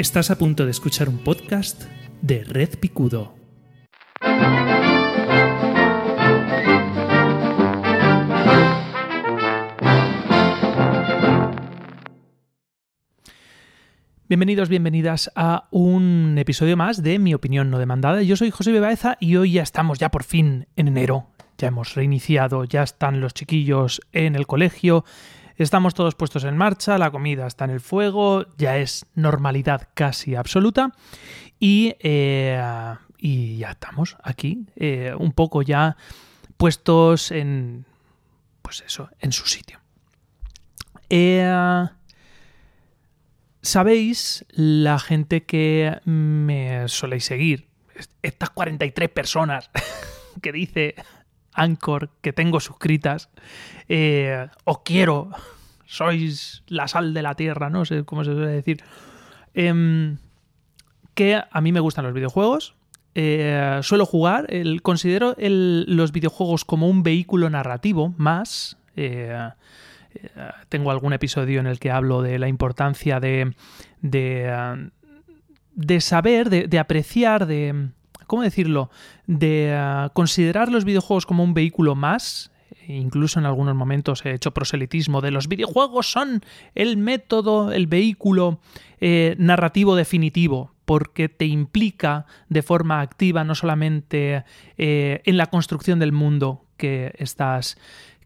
Estás a punto de escuchar un podcast de Red Picudo. Bienvenidos, bienvenidas a un episodio más de Mi opinión no demandada. Yo soy José Bebaeza y hoy ya estamos ya por fin en enero. Ya hemos reiniciado, ya están los chiquillos en el colegio, Estamos todos puestos en marcha, la comida está en el fuego, ya es normalidad casi absoluta y, eh, ya estamos aquí, eh, un poco ya puestos en, pues eso, en su sitio. Eh, Sabéis, la gente que me soléis seguir, estas 43 personas que dice Anchor que tengo suscritas, eh, os quiero, sois la sal de la tierra, no sé cómo se suele decir, em, que a mí me gustan los videojuegos, eh, suelo jugar, el, considero los videojuegos como un vehículo narrativo más. Eh, tengo algún episodio en el que hablo de la importancia de, de, de saber, de apreciar, de, ¿cómo decirlo?, de ah, considerar los videojuegos como un vehículo más. Incluso en algunos momentos he hecho proselitismo de los videojuegos son el método, el vehículo eh, narrativo definitivo, porque te implica de forma activa no solamente eh, en la construcción del mundo que estás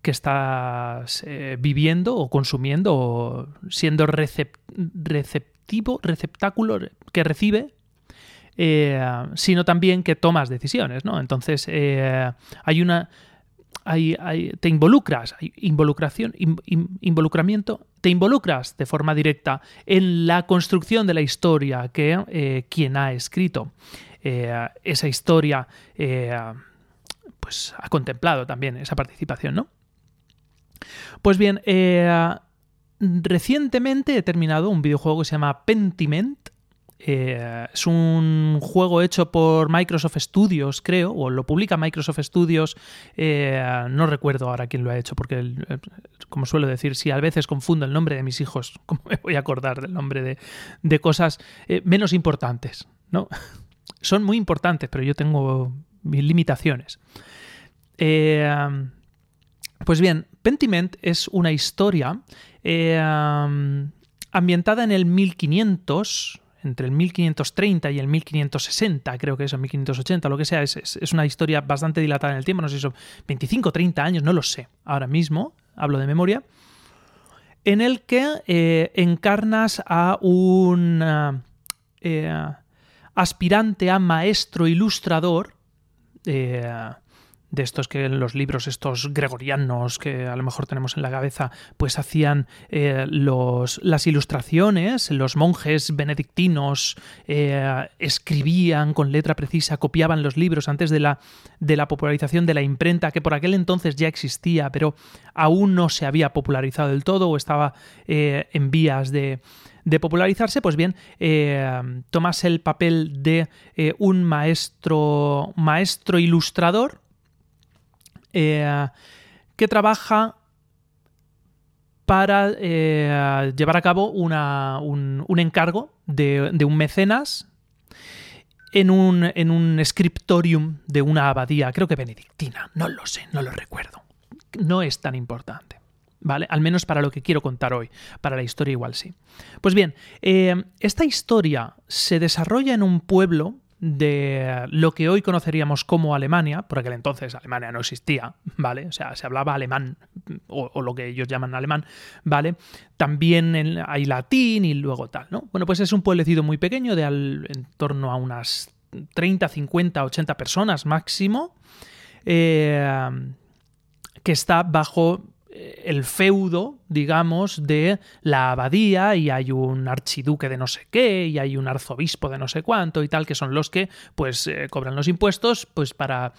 que estás eh, viviendo o consumiendo o siendo receptivo, receptáculo que recibe eh, sino también que tomas decisiones, ¿no? Entonces, eh, hay una... Te involucras, hay involucración, involucramiento, te involucras de forma directa en la construcción de la historia que eh, quien ha escrito esa historia pues ha contemplado también esa participación, ¿no? Pues bien, recientemente he terminado un videojuego que se llama Pentiment, eh, es un juego hecho por Microsoft Studios, creo, o lo publica Microsoft Studios. Eh, no recuerdo ahora quién lo ha hecho, porque, eh, como suelo decir, si a veces confundo el nombre de mis hijos, ¿cómo me voy a acordar del nombre de, cosas menos importantes? ¿no? Son muy importantes, pero yo tengo mis limitaciones. pues bien, Pentiment es una historia ambientada en el 1500 entre el 1530 y el 1560, creo que es, el 1580, lo que sea, es, una historia bastante dilatada en el tiempo, no sé si son 25, 30 años, no lo sé, ahora mismo, hablo de memoria, en el que eh, encarnas a un eh, aspirante a maestro ilustrador, eh, de estos que los libros, estos gregorianos que a lo mejor tenemos en la cabeza, pues hacían eh, los, las ilustraciones, los monjes benedictinos eh, escribían con letra precisa, copiaban los libros antes de la, de la popularización de la imprenta, que por aquel entonces ya existía, pero aún no se había popularizado del todo o estaba eh, en vías de, de popularizarse, pues bien, tomas el papel de un maestro, maestro ilustrador, eh, que trabaja para eh, llevar a cabo un, encargo de, un mecenas en un, en un scriptorium de una abadía, creo que benedictina, no lo sé, no lo recuerdo. No es tan importante. ¿Vale? Al menos para lo que quiero contar hoy. Para la historia igual sí. Pues bien, eh, esta historia se desarrolla en un pueblo de lo que hoy conoceríamos como Alemania, por aquel entonces Alemania no existía, ¿vale? O sea, se hablaba alemán, o, lo que ellos llaman alemán, ¿vale? También hay latín y luego tal, ¿no? Bueno, pues es un pueblecito muy pequeño, de en torno a unas 30, 50, 80 personas máximo, eh, que está bajo el feudo, digamos, de la abadía y hay un archiduque de no sé qué y hay un arzobispo de no sé cuánto y tal, que son los que pues eh, cobran los impuestos pues para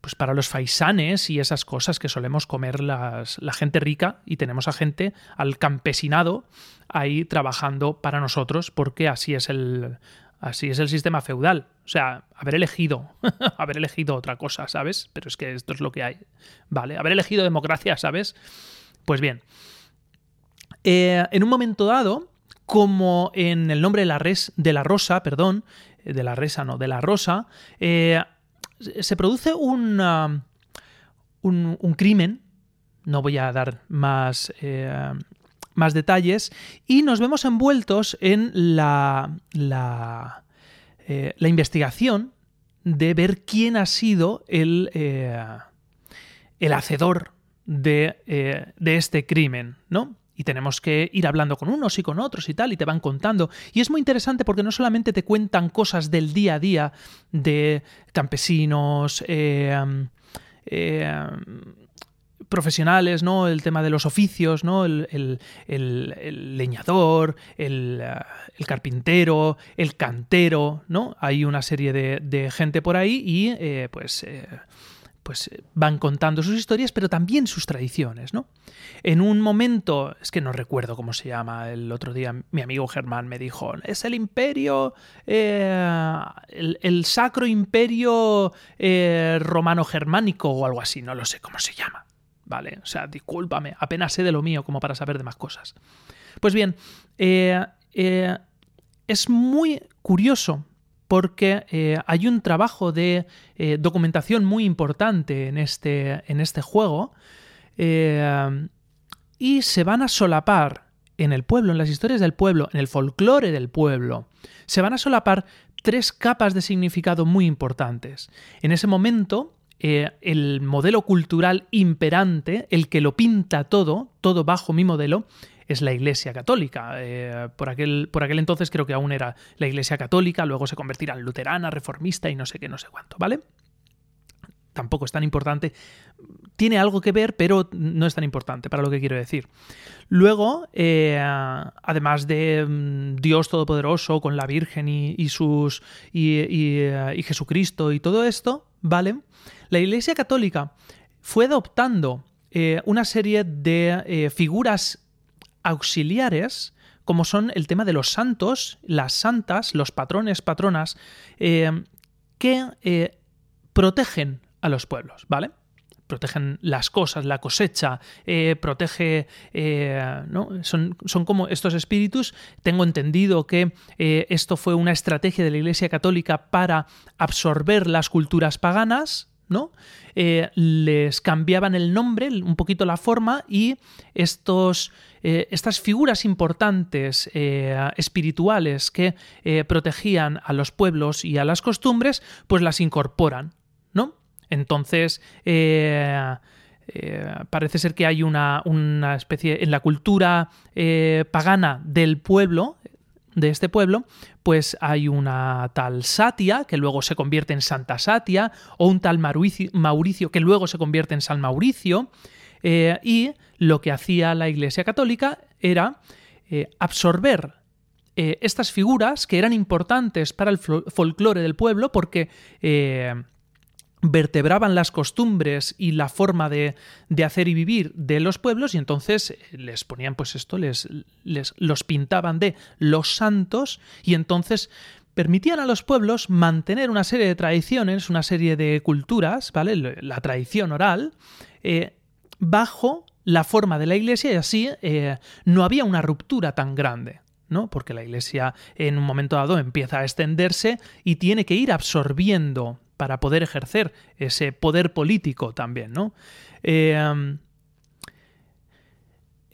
pues para los faisanes y esas cosas que solemos comer las, la gente rica y tenemos a gente al campesinado ahí trabajando para nosotros porque así es el Así es el sistema feudal. O sea, haber elegido, haber elegido otra cosa, ¿sabes? Pero es que esto es lo que hay. ¿Vale? Haber elegido democracia, ¿sabes? Pues bien. Eh, en un momento dado, como en el nombre de la, res, de la rosa, perdón, de la resa, no, de la rosa, se produce un, un, crimen, no voy a dar más, más detalles, y nos vemos envueltos en la, la, la investigación de ver quién ha sido el, el hacedor de, de este crimen, ¿no? y tenemos que ir hablando con unos y con otros y tal, y te van contando. Y es muy interesante porque no solamente te cuentan cosas del día a día de campesinos, eh, eh, profesionales, ¿no? El tema de los oficios, ¿no? El, leñador, el, carpintero, el cantero, ¿no? Hay una serie de, gente por ahí y eh, pues pues eh, van contando sus historias, pero también sus tradiciones, ¿no? En un momento, es que no recuerdo cómo se llama, el otro día mi amigo Germán me dijo, es el imperio, eh, el, sacro imperio eh, romano-germánico o algo así, no lo sé cómo se llama, ¿vale? O sea, discúlpame, apenas sé de lo mío como para saber de más cosas. Pues bien, es muy curioso porque eh, hay un trabajo de eh, documentación muy importante en este, en este juego eh, y se van a solapar en el pueblo, en las historias del pueblo, en el folclore del pueblo, se van a solapar tres capas de significado muy importantes. En ese momento, el modelo cultural imperante, el que lo pinta todo, todo bajo mi modelo, es la Iglesia Católica. Eh, por, aquel, por aquel entonces creo que aún era la Iglesia Católica, luego se convertirá en luterana, reformista y no sé qué, no sé cuánto, ¿vale? Tampoco es tan importante. Tiene algo que ver, pero no es tan importante para lo que quiero decir. Luego, eh, además de mm, Dios Todopoderoso con la Virgen y, sus. Y, y, Jesucristo y todo esto, ¿vale? La Iglesia Católica fue adoptando eh, una serie de figuras auxiliares como son el tema de los santos, las santas, los patrones, patronas, eh, que eh, protegen a los pueblos, ¿vale? protegen las cosas, la cosecha, eh, protege, ¿no? Son, como estos espíritus. Tengo entendido que esto fue una estrategia de la Iglesia Católica para absorber las culturas paganas, ¿no? les cambiaban el nombre, un poquito la forma, y estos eh, estas figuras importantes eh, espirituales que eh, protegían a los pueblos y a las costumbres, pues las incorporan, ¿no? Entonces, parece ser que hay una, una, especie, en la cultura pagana del pueblo, de este pueblo, pues hay una tal Satia, que luego se convierte en Santa Satia, o un tal Mauricio, que luego se convierte en San Mauricio, y lo que hacía la Iglesia Católica era eh, absorber eh, estas figuras que eran importantes para el folclore del pueblo porque eh, vertebraban las costumbres y la forma de, hacer y vivir de los pueblos y entonces les ponían pues esto, les, les los pintaban de los santos y entonces permitían a los pueblos mantener una serie de tradiciones, una serie de culturas, ¿vale? La tradición oral, bajo la forma de la iglesia y así eh, no había una ruptura tan grande. ¿no? Porque la iglesia en un momento dado empieza a extenderse y tiene que ir absorbiendo para poder ejercer ese poder político también, ¿no? Eh,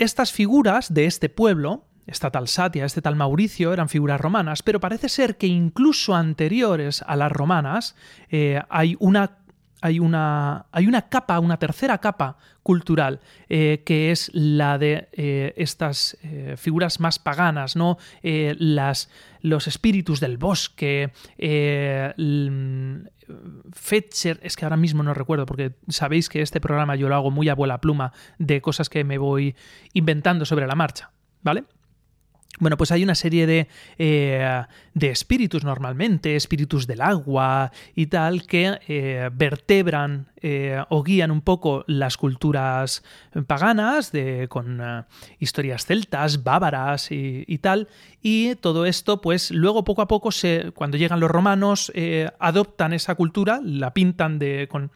estas figuras de este pueblo, esta tal Satia, este tal Mauricio, eran figuras romanas, pero parece ser que incluso anteriores a las romanas eh, hay una hay una, hay una capa, una tercera capa cultural, eh, que es la de eh, estas eh, figuras más paganas, ¿no? las, los espíritus del bosque, Fetcher, es que ahora mismo no recuerdo, porque sabéis que este programa yo lo hago muy a vuela pluma de cosas que me voy inventando sobre la marcha, ¿vale? Bueno, pues hay una serie de, eh, de, espíritus normalmente, espíritus del agua y tal, que eh, vertebran eh, o guían un poco las culturas paganas, de, con historias celtas, bávaras y, tal. Y todo esto, pues luego poco a poco, se, cuando llegan los romanos, adoptan esa cultura, la pintan de, con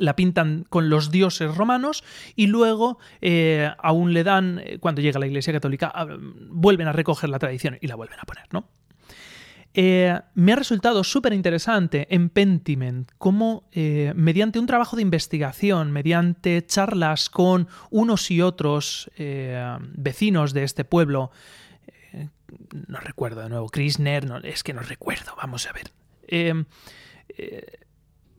la pintan con los dioses romanos y luego eh, aún le dan, eh, cuando llega la Iglesia Católica, ah, vuelven a recoger la tradición y la vuelven a poner, ¿no? Eh, me ha resultado súper interesante en Pentiment cómo mediante un trabajo de investigación, mediante charlas con unos y otros vecinos de este pueblo, no recuerdo de nuevo, Krisner, no, es que no recuerdo, vamos a ver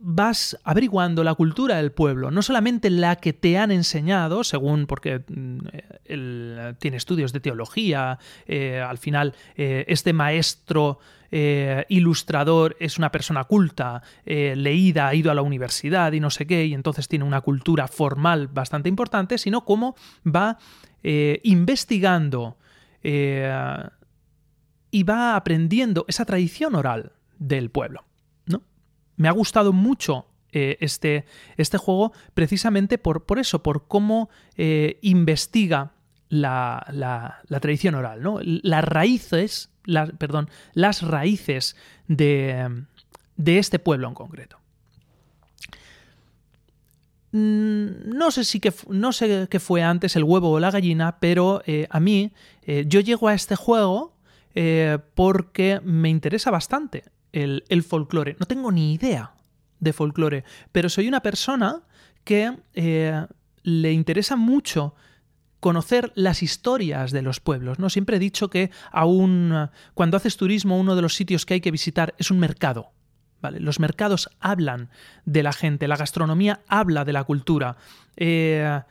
vas averiguando la cultura del pueblo, no solamente la que te han enseñado, según porque mm, él tiene estudios de teología, eh, al final eh, este maestro eh, ilustrador es una persona culta, leída, ha ido a la universidad y no sé qué, y entonces tiene una cultura formal bastante importante, sino cómo va investigando y va aprendiendo esa tradición oral del pueblo me ha gustado mucho eh, este, este, juego precisamente por, por, eso, por cómo eh, investiga la, tradición oral, ¿no? Las raíces, perdón, las raíces de, este pueblo en concreto. Mm, no sé si que, no sé qué fue antes el huevo o la gallina, pero eh, a mí yo llego a este juego porque me interesa bastante el, folclore. No tengo ni idea de folclore, pero soy una persona que eh, le interesa mucho conocer las historias de los pueblos. ¿no? Siempre he dicho que aún cuando haces turismo, uno de los sitios que hay que visitar es un mercado. ¿vale? Los mercados hablan de la gente, la gastronomía habla de la cultura. Eh,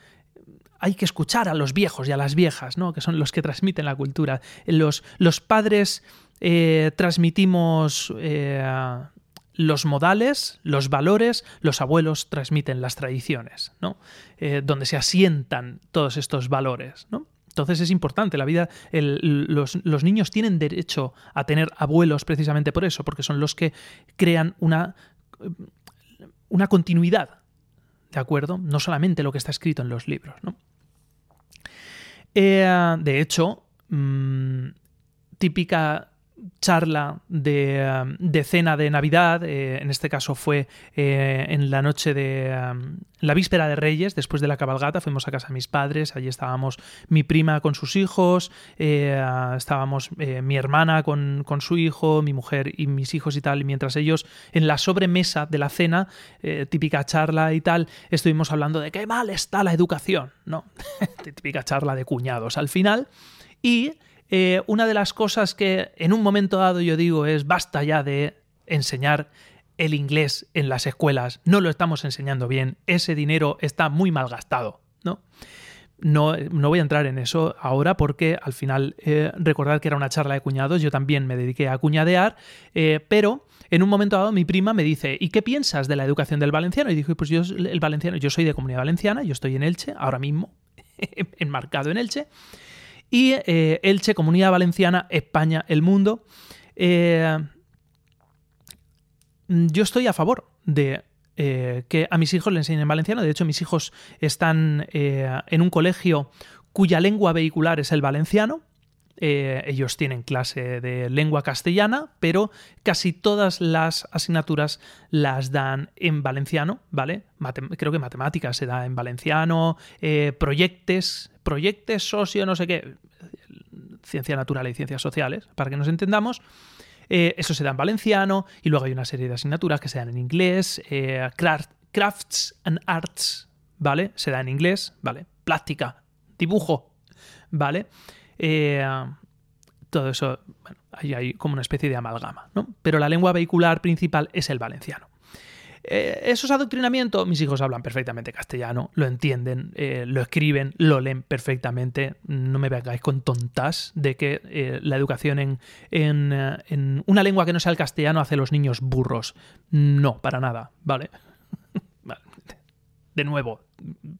hay que escuchar a los viejos y a las viejas, ¿no? que son los que transmiten la cultura. Los, los padres eh, transmitimos eh, los modales, los valores, los abuelos transmiten las tradiciones, ¿no? Eh, donde se asientan todos estos valores. ¿no? Entonces es importante, la vida, los, niños tienen derecho a tener abuelos precisamente por eso, porque son los que crean una, una continuidad, ¿de acuerdo? No solamente lo que está escrito en los libros, ¿no? de hecho, mm, típica charla de, de, cena de Navidad, eh, en este caso fue eh, en la noche de la víspera de Reyes, después de la cabalgata, fuimos a casa de mis padres, allí estábamos mi prima con sus hijos, eh, estábamos mi hermana con, con, su hijo, mi mujer y mis hijos y tal, mientras ellos en la sobremesa de la cena, típica charla y tal, estuvimos hablando de qué mal está la educación, ¿no? típica charla de cuñados al final, y eh, una de las cosas que en un momento dado yo digo es basta ya de enseñar el inglés en las escuelas, no lo estamos enseñando bien, ese dinero está muy mal gastado, ¿no? No, no, voy a entrar en eso ahora porque al final eh, recordad que era una charla de cuñados, yo también me dediqué a cuñadear, eh, pero en un momento dado mi prima me dice, ¿y qué piensas de la educación del valenciano? Y dijo, pues yo, el valenciano, yo soy de comunidad valenciana, yo estoy en Elche, ahora mismo, enmarcado en Elche, y eh, Elche, Comunidad Valenciana, España, el mundo. Eh, yo estoy a favor de eh, que a mis hijos le enseñen valenciano. De hecho, mis hijos están en un colegio cuya lengua vehicular es el valenciano. Ellos tienen clase de lengua castellana, pero casi todas las asignaturas las dan en valenciano, ¿vale? creo que matemáticas se da en valenciano, proyectos, proyectos socio, no sé qué, ciencia natural y ciencias sociales, para que nos entendamos. Eh, eso se da en valenciano y luego hay una serie de asignaturas que se dan en inglés, eh, crafts and arts, ¿vale? Se da en inglés, ¿vale? Plástica, dibujo, ¿vale? Eh, todo eso, bueno, ahí hay como una especie de amalgama, ¿no? Pero la lengua vehicular principal es el valenciano. Eh, eso es adoctrinamiento. Mis hijos hablan perfectamente castellano, lo entienden, eh, lo escriben, lo leen perfectamente. No me vengáis con tontas de que eh, la educación en, en, una lengua que no sea el castellano hace a los niños burros. No, para nada, ¿vale? De nuevo,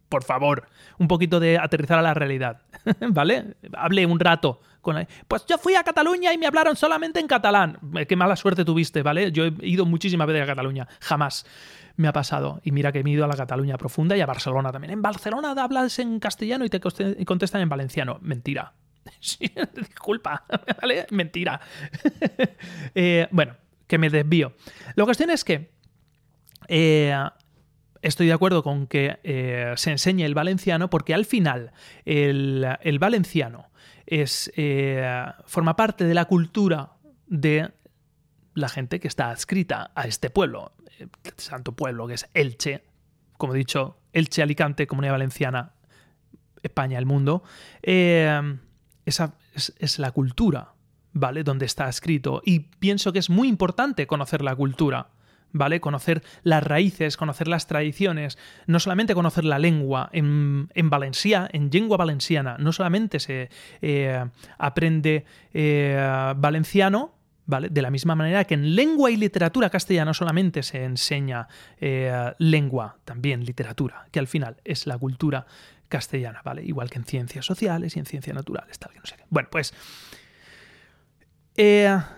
por favor, un poquito de aterrizar a la realidad, ¿vale? Hable un rato con... Pues yo fui a Cataluña y me hablaron solamente en catalán. Eh, qué mala suerte tuviste, ¿vale? Yo he ido muchísimas veces a Cataluña, jamás me ha pasado. Y mira que he ido a la Cataluña profunda y a Barcelona también. En Barcelona hablas en castellano y te contestan en valenciano. Mentira. disculpa, ¿vale? Mentira. Eh, bueno, que me desvío. La cuestión es que... Eh, estoy de acuerdo con que eh, se enseñe el valenciano porque al final el, valenciano es, eh, forma parte de la cultura de la gente que está adscrita a este pueblo, santo pueblo que es Elche, como he dicho, Elche, Alicante, Comunidad Valenciana, España, el mundo. esa es la cultura ¿vale? Donde está escrito. Y pienso que es muy importante conocer la cultura. ¿Vale? Conocer las raíces, conocer las tradiciones, no solamente conocer la lengua. En, en Valencia, en lengua valenciana, no solamente se eh, aprende eh, valenciano, ¿vale? De la misma manera que en lengua y literatura castellana solamente se enseña eh, lengua, también literatura, que al final es la cultura castellana, ¿vale? Igual que en ciencias sociales y en ciencias naturales, tal, que no sé qué. Bueno, pues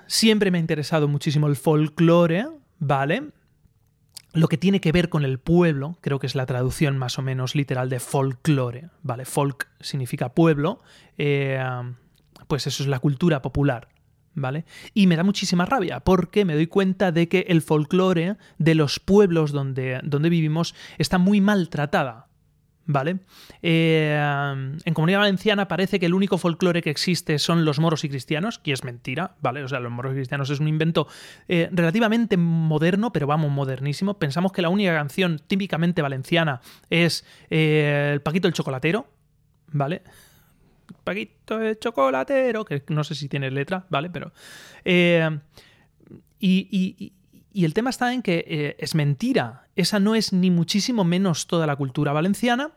siempre me ha interesado muchísimo el folclore, ¿vale? Lo que tiene que ver con el pueblo, creo que es la traducción más o menos literal de folclore, ¿vale? Folk significa pueblo, eh, pues eso es la cultura popular, ¿vale? Y me da muchísima rabia porque me doy cuenta de que el folclore de los pueblos donde, donde vivimos está muy maltratada, ¿vale? Eh, en Comunidad Valenciana parece que el único folclore que existe son los moros y cristianos, que es mentira, ¿vale? O sea, los moros y cristianos es un invento eh, relativamente moderno, pero vamos, modernísimo. Pensamos que la única canción típicamente valenciana es eh, el Paquito el Chocolatero, ¿vale? Paquito el Chocolatero, que no sé si tiene letra, ¿vale? Pero... y y el tema está en que es mentira. Esa no es ni muchísimo menos toda la cultura valenciana,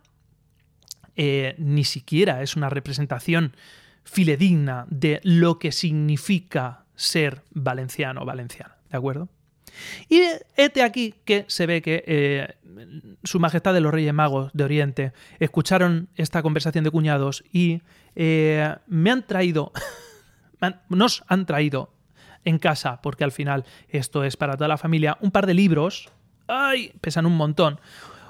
eh, ni siquiera es una representación filedigna de lo que significa ser valenciano o valenciana. ¿De acuerdo? Y este aquí que se ve que eh, Su Majestad de los Reyes Magos de Oriente escucharon esta conversación de cuñados y me han traído, nos han traído en casa, porque al final esto es para toda la familia, un par de libros, ¡ay! pesan un montón.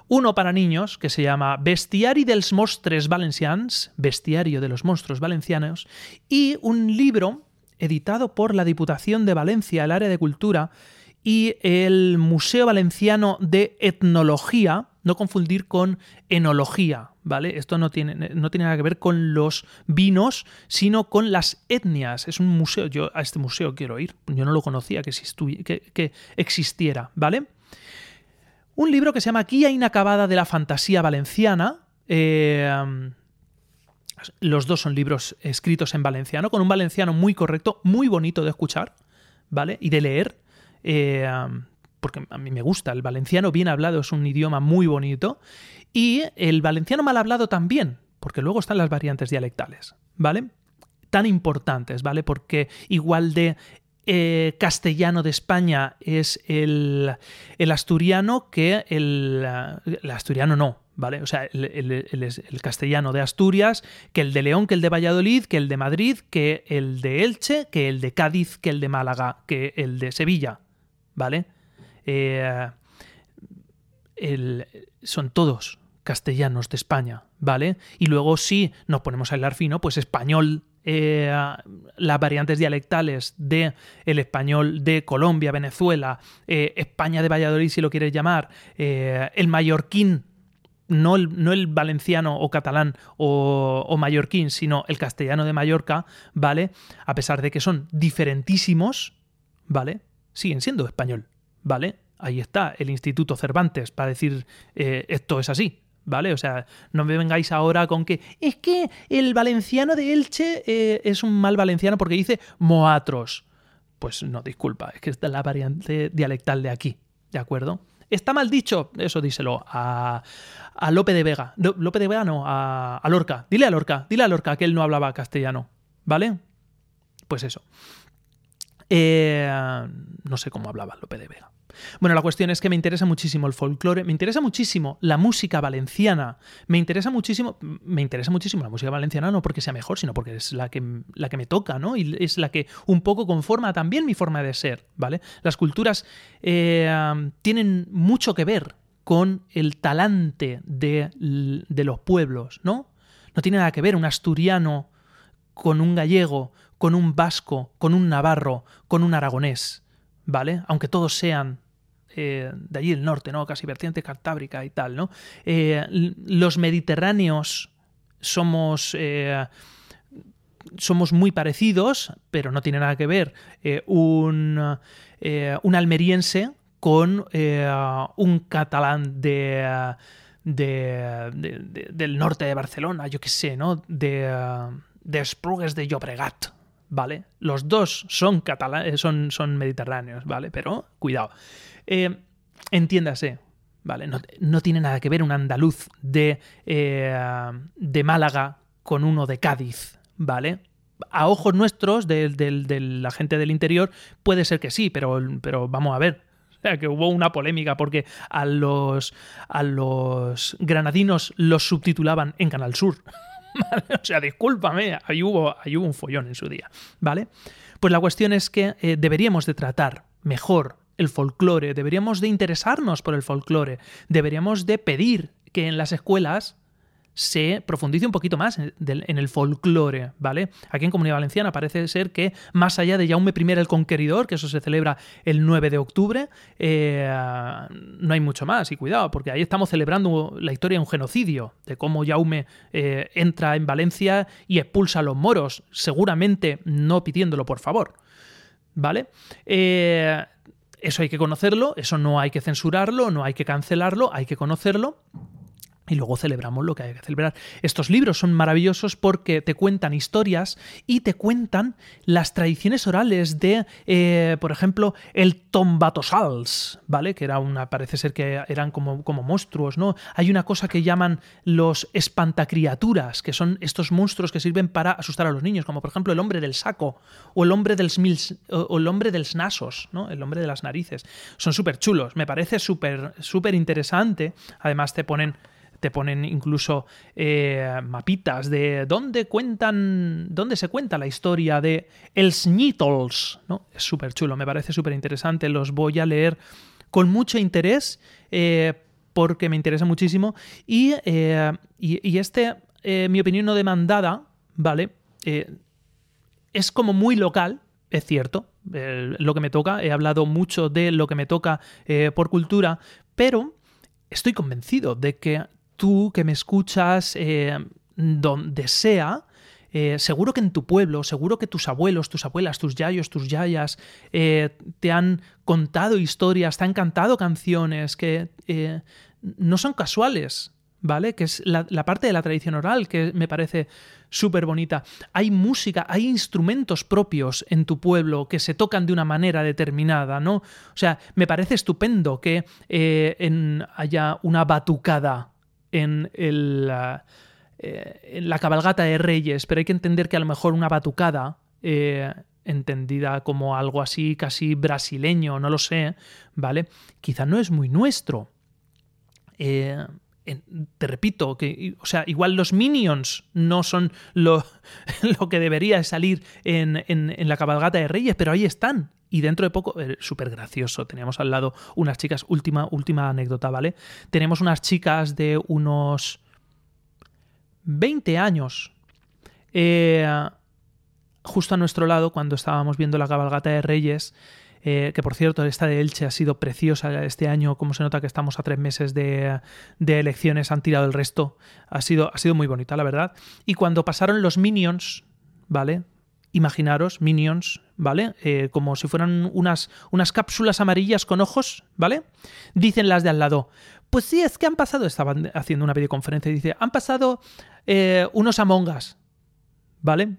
Uno para niños, que se llama Bestiari dels Mostres Valencians, Bestiario de los Monstruos Valencianos, y un libro editado por la Diputación de Valencia, el área de cultura, y el Museo Valenciano de Etnología, no confundir con enología, ¿vale? Esto no tiene, no tiene nada que ver con los vinos, sino con las etnias. Es un museo, yo a este museo quiero ir, yo no lo conocía que, que, existiera, ¿vale? Un libro que se llama Guía Inacabada de la Fantasía Valenciana. Eh, los dos son libros escritos en valenciano, con un valenciano muy correcto, muy bonito de escuchar, ¿vale? Y de leer. Eh, porque a mí me gusta, el valenciano bien hablado es un idioma muy bonito, y el valenciano mal hablado también, porque luego están las variantes dialectales, ¿vale? Tan importantes, ¿vale? Porque igual de eh, castellano de España es el, asturiano que el, el, asturiano no, ¿vale? O sea, el, el, castellano de Asturias, que el de León, que el de Valladolid, que el de Madrid, que el de Elche, que el de Cádiz, que el de Málaga, que el de Sevilla, ¿vale? Eh, son todos castellanos de España, ¿vale? Y luego si nos ponemos a hablar fino, pues español, eh, las variantes dialectales de el español de Colombia, Venezuela, eh, España de Valladolid, si lo quieres llamar, el mallorquín, no el, no el, valenciano o catalán o, mallorquín, sino el castellano de Mallorca, ¿vale? A pesar de que son diferentísimos, ¿vale? Siguen siendo español, ¿vale? Ahí está el Instituto Cervantes para decir eh, esto es así, ¿vale? O sea, no me vengáis ahora con que es que el valenciano de Elche eh, es un mal valenciano porque dice moatros. Pues no, disculpa, es que es la variante dialectal de aquí, ¿de acuerdo? ¿Está mal dicho? Eso díselo a, a Lope de Vega. Lope de Vega no, a, a Lorca. Dile a Lorca, dile a Lorca que él no hablaba castellano, ¿vale? Pues eso. Eh, no sé cómo hablaba Lope de Vega. Bueno, la cuestión es que me interesa muchísimo el folclore, me interesa muchísimo la música valenciana, me interesa muchísimo, me interesa muchísimo la música valenciana no porque sea mejor, sino porque es la que, la que me toca, ¿no? Y es la que un poco conforma también mi forma de ser, ¿vale? Las culturas eh, tienen mucho que ver con el talante de, de los pueblos, ¿no? No tiene nada que ver un asturiano con un gallego, con un vasco, con un navarro, con un aragonés, ¿vale? Aunque todos sean de allí del norte, ¿no? Casi vertiente cantábrica y tal, ¿no? los mediterráneos somos somos muy parecidos, pero no tiene nada que ver un, un, almeriense con un catalán de, del norte de Barcelona, yo qué sé, ¿no? De, de Esplugues de Llobregat, ¿vale? Los dos son, eh, son, son mediterráneos, ¿vale? Pero cuidado. Eh, entiéndase, ¿vale? No, tiene nada que ver un andaluz de, eh, de Málaga con uno de Cádiz, ¿vale? A ojos nuestros, de, la gente del interior, puede ser que sí, pero, pero vamos a ver. O sea, que hubo una polémica porque a los, a los granadinos los subtitulaban en Canal Sur. O sea, discúlpame, ahí hubo, ahí hubo un follón en su día, ¿vale? Pues la cuestión es que eh, deberíamos de tratar mejor el folclore, deberíamos de interesarnos por el folclore, deberíamos de pedir que en las escuelas se profundice un poquito más en, el folclore, ¿vale? Aquí en Comunidad Valenciana parece ser que más allá de Jaume I el Conqueridor, que eso se celebra el 9 de octubre, eh, no hay mucho más. Y cuidado, porque ahí estamos celebrando la historia de un genocidio, de cómo Jaume eh, entra en Valencia y expulsa a los moros, seguramente no pidiéndolo por favor, ¿vale? Eh, eso hay que conocerlo, eso no hay que censurarlo, no hay que cancelarlo, hay que conocerlo y luego celebramos lo que hay que celebrar. Estos libros son maravillosos porque te cuentan historias y te cuentan las tradiciones orales de, eh, por ejemplo, el tombatosals, ¿vale? Que era una, parece ser que eran como, como monstruos, ¿no? Hay una cosa que llaman los espantacriaturas, que son estos monstruos que sirven para asustar a los niños, como por ejemplo el hombre del saco o el hombre del o el hombre dels nasos, ¿no? El hombre de las narices. Son súper chulos. Me parece súper interesante. Además te ponen te ponen incluso eh, mapitas de dónde cuentan, dónde se cuenta la historia de el Snittles, ¿no? Es súper chulo, me parece súper interesante, los voy a leer con mucho interés eh, porque me interesa muchísimo y, eh, y, este, mi opinión no demandada, ¿vale? es como muy local, es cierto, lo que me toca, he hablado mucho de lo que me toca por cultura, pero estoy convencido de que tú que me escuchas eh, donde sea, eh, seguro que en tu pueblo, seguro que tus abuelos, tus abuelas, tus yayos, tus yayas eh, te han contado historias, te han cantado canciones que no son casuales, ¿vale? Que es la, parte de la tradición oral que me parece súper bonita. Hay música, hay instrumentos propios en tu pueblo que se tocan de una manera determinada, ¿no? O sea, me parece estupendo que haya una batucada en, eh, en la cabalgata de Reyes, pero hay que entender que a lo mejor una batucada, eh, entendida como algo así casi brasileño, no lo sé, ¿vale? Quizá no es muy nuestro. Eh, te repito, que, o sea, igual los minions no son lo, lo que debería salir en, en, la cabalgata de Reyes, pero ahí están. Y dentro de poco, eh, súper gracioso, teníamos al lado unas chicas, última, última anécdota, ¿vale? Tenemos unas chicas de unos 20 años, eh, justo a nuestro lado, cuando estábamos viendo la cabalgata de Reyes, eh, que por cierto, esta de Elche ha sido preciosa este año, como se nota que estamos a tres meses de, elecciones, han tirado el resto, ha sido, ha sido muy bonita, la verdad. Y cuando pasaron los Minions, ¿vale? Imaginaros, Minions, ¿vale? Eh, como si fueran unas, unas cápsulas amarillas con ojos, ¿vale? Dicen las de al lado, pues sí, es que han pasado, estaban haciendo una videoconferencia y dice, han pasado eh, unos Among Us, ¿vale?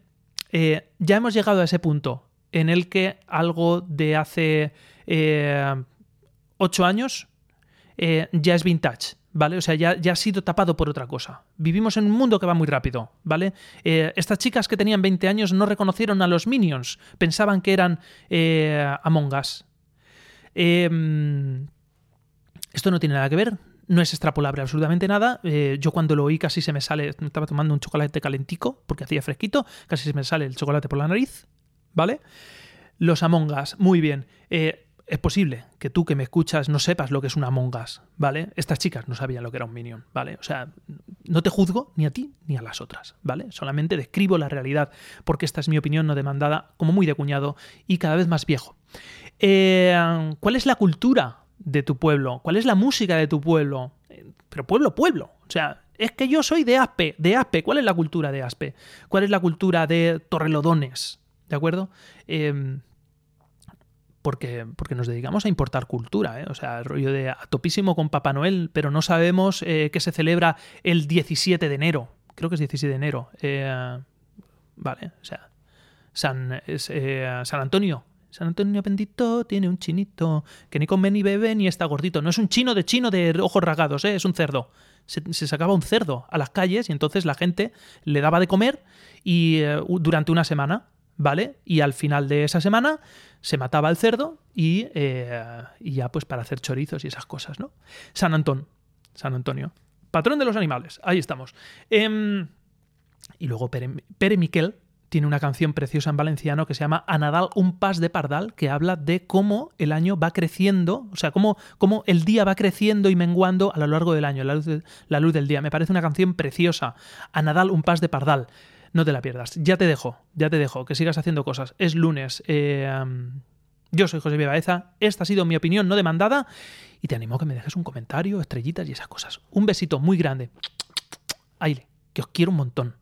ya hemos llegado a ese punto en el que algo de hace eh, ocho años eh, ya es vintage. ¿Vale? O sea, ya, ya, ha sido tapado por otra cosa. Vivimos en un mundo que va muy rápido, ¿vale? Eh, estas chicas que tenían 20 años no reconocieron a los Minions, pensaban que eran Among Us. Em, esto no tiene nada que ver, no es extrapolable absolutamente nada. yo cuando lo oí casi se me sale, estaba tomando un chocolate calentico porque hacía fresquito, casi se me sale el chocolate por la nariz. ¿vale? Los Among Us, muy bien. Eh, es posible que tú que me escuchas no sepas lo que es un Among Us, ¿vale? Estas chicas no sabían lo que era un Minion, ¿vale? O sea, no te juzgo ni a ti ni a las otras, ¿vale? Solamente describo la realidad, porque esta es mi opinión no demandada, como muy de cuñado y cada vez más viejo. Eh, ¿Cuál es la cultura de tu pueblo? ¿Cuál es la música de tu pueblo? Eh, pero pueblo, pueblo. O sea, es que yo soy de Aspe, de Aspe. ¿Cuál es la cultura de Aspe? ¿Cuál es la cultura de Torrelodones? ¿De acuerdo? Em, porque, porque, nos dedicamos a importar cultura, ¿eh? o sea, el rollo de a topísimo con Papá Noel, pero no sabemos eh, que se celebra el 17 de enero. Creo que es 17 de enero. Eh, vale, o sea, San, eh, San Antonio. San Antonio bendito tiene un chinito que ni come ni bebe ni está gordito. No es un chino de chino de ojos rasgados, ¿eh? es un cerdo se, sacaba un cerdo a las calles y entonces la gente le daba de comer y durante una semana, ¿vale? Y al final de esa semana se mataba el cerdo y, eh, y ya pues para hacer chorizos y esas cosas, ¿no? San Antón, San Antonio, patrón de los animales, ahí estamos. Em, y luego Pere, Miquel, tiene una canción preciosa en valenciano que se llama A Nadal un pas de pardal, que habla de cómo el año va creciendo, o sea, cómo, cómo el día va creciendo y menguando a lo largo del año, la luz, la luz del día. Me parece una canción preciosa. A Nadal un pas de pardal. No te la pierdas. Ya te dejo, ya te dejo, que sigas haciendo cosas. Es lunes. Eh, yo soy José Baeza. Esta ha sido mi opinión no demandada. Y te animo a que me dejes un comentario, estrellitas y esas cosas. Un besito muy grande. Aile, que os quiero un montón.